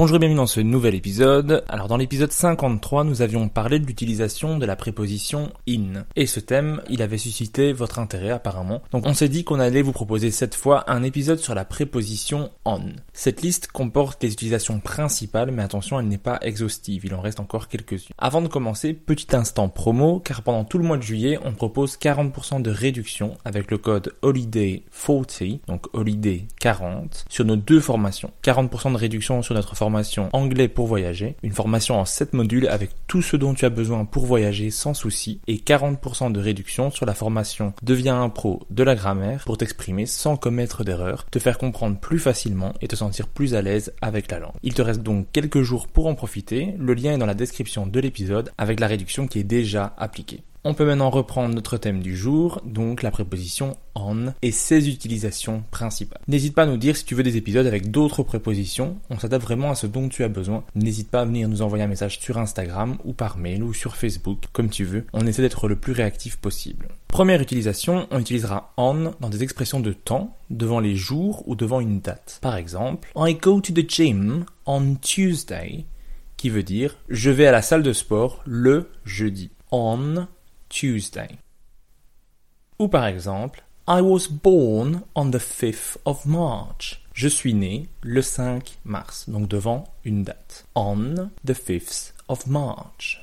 Bonjour et bienvenue dans ce nouvel épisode. Alors dans l'épisode 53, nous avions parlé de l'utilisation de la préposition in. Et ce thème, il avait suscité votre intérêt apparemment. Donc on s'est dit qu'on allait vous proposer cette fois un épisode sur la préposition on. Cette liste comporte les utilisations principales, mais attention, elle n'est pas exhaustive, il en reste encore quelques-unes. Avant de commencer, petit instant promo, car pendant tout le mois de juillet, on propose 40% de réduction avec le code HOLIDAY40, donc HOLIDAY 40, sur nos deux formations. 40% de réduction sur notre formation anglais pour voyager, une formation en 7 modules avec tout ce dont tu as besoin pour voyager sans souci et 40% de réduction sur la formation Deviens un pro de la grammaire pour t'exprimer sans commettre d'erreurs, te faire comprendre plus facilement et te sentir plus à l'aise avec la langue. Il te reste donc quelques jours pour en profiter, le lien est dans la description de l'épisode avec la réduction qui est déjà appliquée. On peut maintenant reprendre notre thème du jour, donc la préposition on et ses utilisations principales. N'hésite pas à nous dire si tu veux des épisodes avec d'autres prépositions, on s'adapte vraiment à ce dont tu as besoin. N'hésite pas à venir nous envoyer un message sur Instagram ou par mail ou sur Facebook, comme tu veux. On essaie d'être le plus réactif possible. Première utilisation, on utilisera on dans des expressions de temps, devant les jours ou devant une date. Par exemple, I go to the gym on Tuesday, qui veut dire je vais à la salle de sport le jeudi. On Tuesday. Ou par exemple, I was born on the 5th of March. Je suis né le 5 mars, donc devant une date. On the 5th of March.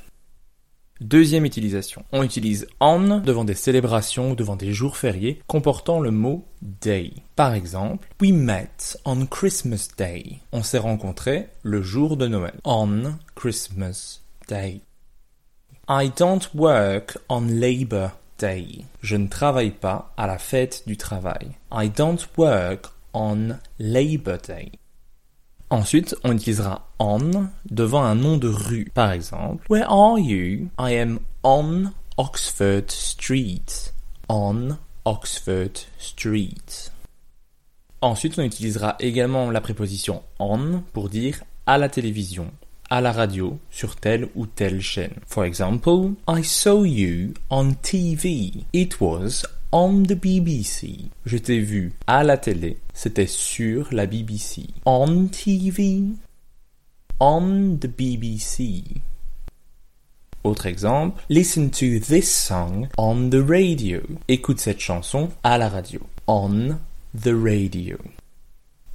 Deuxième utilisation. On utilise on devant des célébrations ou devant des jours fériés comportant le mot day. Par exemple, we met on Christmas Day. On s'est rencontrés le jour de Noël. On Christmas Day. I don't work on Labor Day. Je ne travaille pas à la fête du travail. I don't work on Labor Day. Ensuite, on utilisera on devant un nom de rue. Par exemple, Where are you? I am on Oxford Street. On Oxford Street. Ensuite, on utilisera également la préposition on pour dire à la télévision à la radio sur telle ou telle chaîne. For example, I saw you on TV. It was on the BBC. Je t'ai vu à la télé. C'était sur la BBC. On TV. On the BBC. Autre exemple, listen to this song on the radio. Écoute cette chanson à la radio. On the radio.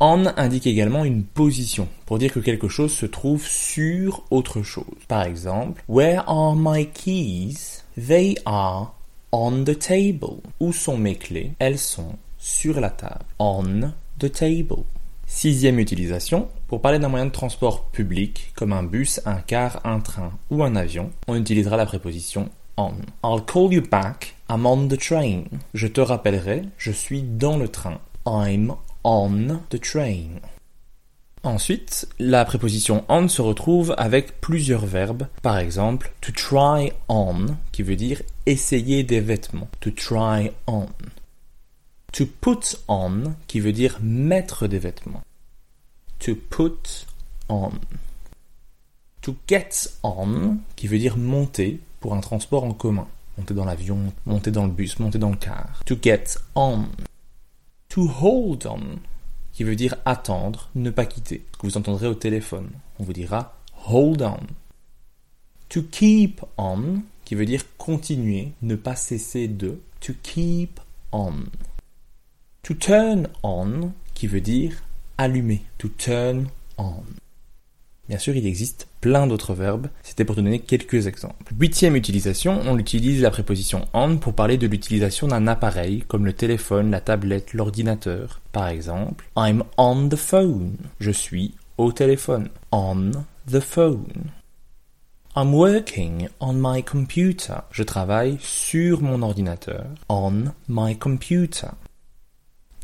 On indique également une position pour dire que quelque chose se trouve sur autre chose. Par exemple, Where are my keys? They are on the table. Où sont mes clés? Elles sont sur la table. On the table. Sixième utilisation, pour parler d'un moyen de transport public, comme un bus, un car, un train ou un avion, on utilisera la préposition on. I'll call you back I'm on the train. Je te rappellerai, je suis dans le train. I'm on the train. Ensuite, la préposition on se retrouve avec plusieurs verbes. Par exemple, to try on, qui veut dire essayer des vêtements. To try on. To put on, qui veut dire mettre des vêtements. To put on. To get on, qui veut dire monter pour un transport en commun. Monter dans l'avion, monter dans le bus, monter dans le car. To get on. To hold on, qui veut dire attendre, ne pas quitter, que vous entendrez au téléphone. On vous dira hold on. To keep on, qui veut dire continuer, ne pas cesser de. To keep on. To turn on, qui veut dire allumer. To turn on. Bien sûr, il existe plein d'autres verbes, c'était pour donner quelques exemples. Huitième utilisation, on utilise la préposition on pour parler de l'utilisation d'un appareil comme le téléphone, la tablette, l'ordinateur. Par exemple, I'm on the phone. Je suis au téléphone. On the phone. I'm working on my computer. Je travaille sur mon ordinateur. On my computer.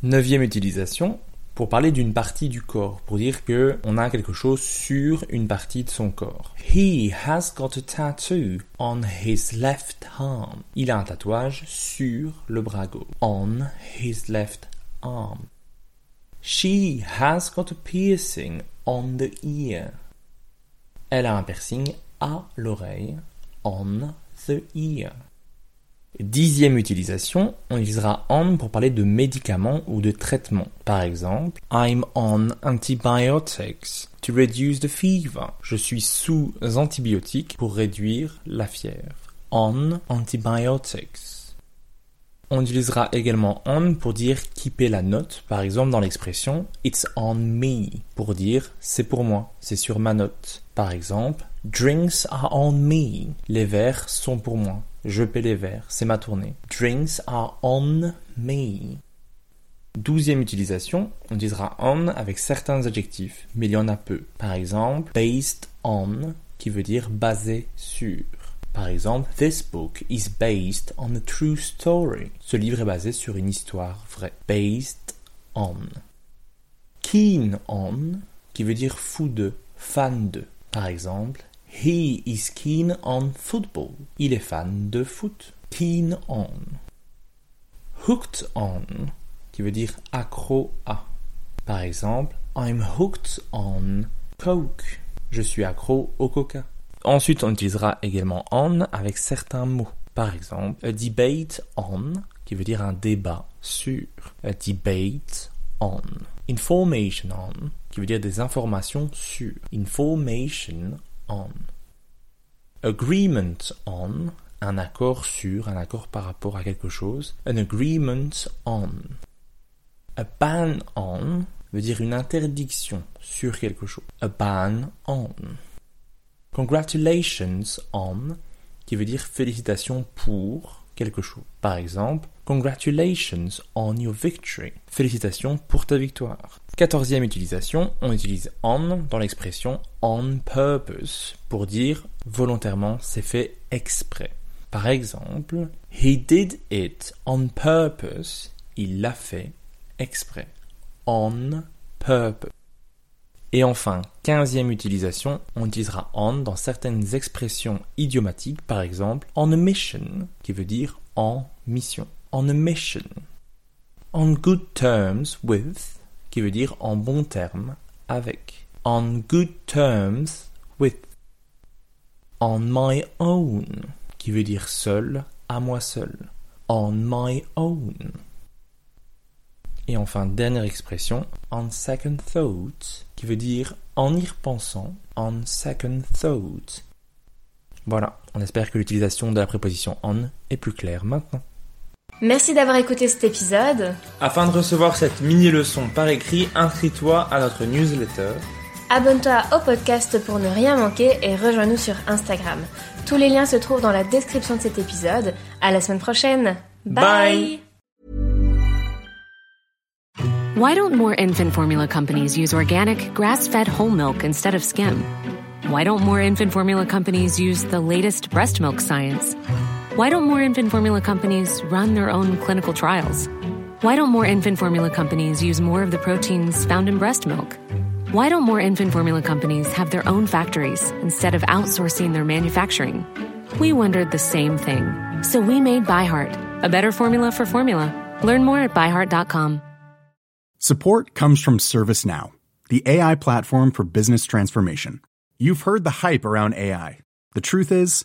Neuvième utilisation, pour parler d'une partie du corps, pour dire que on a quelque chose sur une partie de son corps. He has got a tattoo on his left arm. Il a un tatouage sur le bras gauche. On his left arm. She has got a piercing on the ear. Elle a un piercing à l'oreille. On the ear. Dixième utilisation, on utilisera on pour parler de médicaments ou de traitements. Par exemple, I'm on antibiotics to reduce the fever. Je suis sous antibiotiques pour réduire la fièvre. On antibiotics. On utilisera également on pour dire paie la note, par exemple dans l'expression It's on me, pour dire c'est pour moi, c'est sur ma note. Par exemple, Drinks are on me, les verres sont pour moi. Je paie les verres, c'est ma tournée. Drinks are on me. Douzième utilisation, on disera on avec certains adjectifs, mais il y en a peu. Par exemple, based on, qui veut dire basé sur. Par exemple, This book is based on a true story. Ce livre est basé sur une histoire vraie. Based on. Keen on, qui veut dire fou de, fan de. Par exemple, He is keen on football. Il est fan de foot. Keen on. Hooked on, qui veut dire accro à. Par exemple, I'm hooked on Coke. Je suis accro au coca. Ensuite, on utilisera également on avec certains mots. Par exemple, a debate on, qui veut dire un débat sur. A debate on. Information on, qui veut dire des informations sur. Information on. Agreement on, un accord sur, un accord par rapport à quelque chose. An agreement on. A ban on veut dire une interdiction sur quelque chose. A ban on. Congratulations on, qui veut dire félicitations pour quelque chose. Par exemple, Congratulations on your victory. Félicitations pour ta victoire. Quatorzième utilisation, on utilise on dans l'expression on purpose pour dire volontairement c'est fait exprès. Par exemple, he did it on purpose. Il l'a fait exprès. On purpose. Et enfin, quinzième utilisation, on utilisera on dans certaines expressions idiomatiques, par exemple on a mission, qui veut dire en mission. On a mission. On good terms with, qui veut dire en bon terme avec. On good terms with. On my own, qui veut dire seul, à moi seul. On my own. Et enfin, dernière expression, on second thought, qui veut dire en y repensant, on second thought. Voilà, on espère que l'utilisation de la préposition on est plus claire maintenant. Merci d'avoir écouté cet épisode. Afin de recevoir cette mini-leçon par écrit, inscris-toi à notre newsletter. Abonne-toi au podcast pour ne rien manquer et rejoins-nous sur Instagram. Tous les liens se trouvent dans la description de cet épisode. À la semaine prochaine. Bye. Why don't more infant formula companies use organic, grass-fed whole milk instead of skim? Why don't more infant formula companies use the latest breast milk science? Why don't more infant formula companies run their own clinical trials? Why don't more infant formula companies use more of the proteins found in breast milk? Why don't more infant formula companies have their own factories instead of outsourcing their manufacturing? We wondered the same thing. So we made ByHeart, a better formula for formula. Learn more at byheart.com. Support comes from ServiceNow, the AI platform for business transformation. You've heard the hype around AI. The truth is,